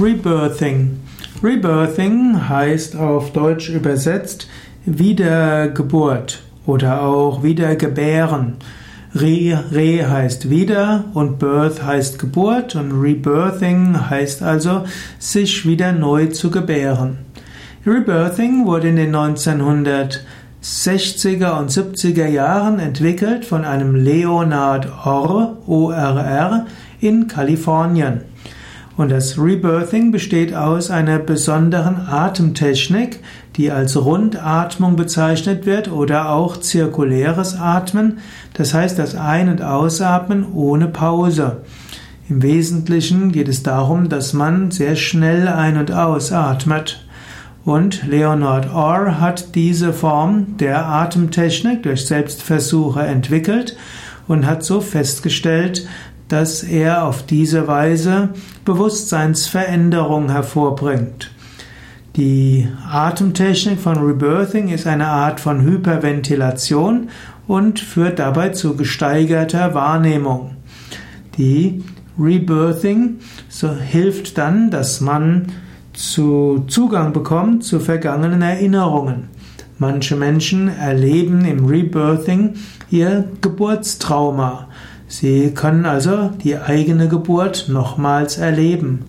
Rebirthing. Rebirthing heißt auf Deutsch übersetzt Wiedergeburt oder auch Wiedergebären. Re, Re heißt wieder und Birth heißt Geburt und Rebirthing heißt also sich wieder neu zu gebären. Rebirthing wurde in den 1960er und 70er Jahren entwickelt von einem Leonard Orr, ORR, in Kalifornien. Und das Rebirthing besteht aus einer besonderen Atemtechnik, die als Rundatmung bezeichnet wird oder auch zirkuläres Atmen, das heißt das Ein- und Ausatmen ohne Pause. Im Wesentlichen geht es darum, dass man sehr schnell ein- und ausatmet. Und Leonard Orr hat diese Form der Atemtechnik durch Selbstversuche entwickelt und hat so festgestellt, dass er auf diese Weise Bewusstseinsveränderung hervorbringt. Die Atemtechnik von Rebirthing ist eine Art von Hyperventilation und führt dabei zu gesteigerter Wahrnehmung. Die Rebirthing so hilft dann, dass man zu Zugang bekommt zu vergangenen Erinnerungen. Manche Menschen erleben im Rebirthing ihr Geburtstrauma. Sie können also die eigene Geburt nochmals erleben.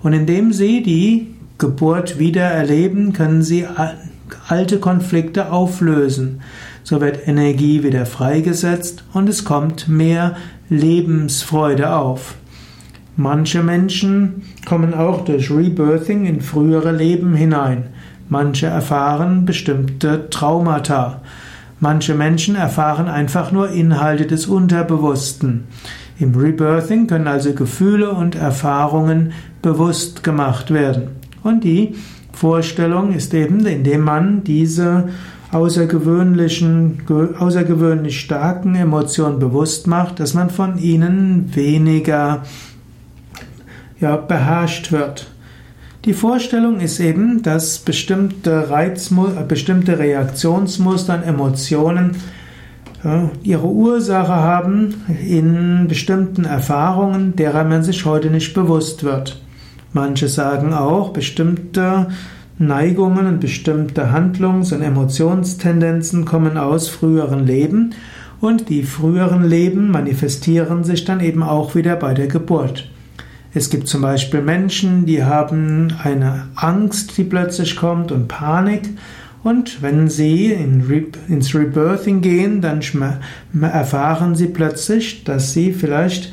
Und indem Sie die Geburt wieder erleben, können Sie alte Konflikte auflösen. So wird Energie wieder freigesetzt und es kommt mehr Lebensfreude auf. Manche Menschen kommen auch durch Rebirthing in frühere Leben hinein. Manche erfahren bestimmte Traumata. Manche Menschen erfahren einfach nur Inhalte des Unterbewussten. Im Rebirthing können also Gefühle und Erfahrungen bewusst gemacht werden. Und die Vorstellung ist eben, indem man diese außergewöhnlichen, außergewöhnlich starken Emotionen bewusst macht, dass man von ihnen weniger ja, beherrscht wird. Die Vorstellung ist eben, dass bestimmte Reizmuster, bestimmte Reaktionsmuster Emotionen ihre Ursache haben in bestimmten Erfahrungen, derer man sich heute nicht bewusst wird. Manche sagen auch, bestimmte Neigungen und bestimmte Handlungs- und Emotionstendenzen kommen aus früheren Leben und die früheren Leben manifestieren sich dann eben auch wieder bei der Geburt. Es gibt zum Beispiel Menschen, die haben eine Angst, die plötzlich kommt und Panik. Und wenn sie in Re ins Rebirthing gehen, dann erfahren sie plötzlich, dass sie vielleicht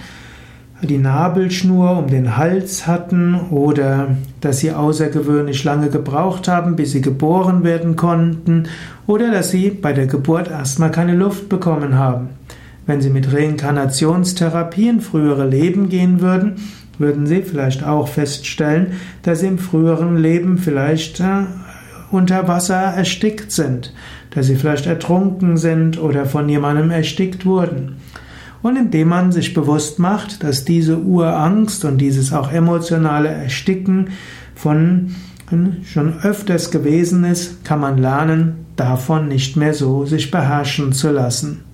die Nabelschnur um den Hals hatten oder dass sie außergewöhnlich lange gebraucht haben, bis sie geboren werden konnten oder dass sie bei der Geburt erstmal keine Luft bekommen haben. Wenn sie mit Reinkarnationstherapie in frühere Leben gehen würden, würden Sie vielleicht auch feststellen, dass Sie im früheren Leben vielleicht äh, unter Wasser erstickt sind, dass Sie vielleicht ertrunken sind oder von jemandem erstickt wurden. Und indem man sich bewusst macht, dass diese Urangst und dieses auch emotionale Ersticken von schon öfters gewesen ist, kann man lernen, davon nicht mehr so sich beherrschen zu lassen.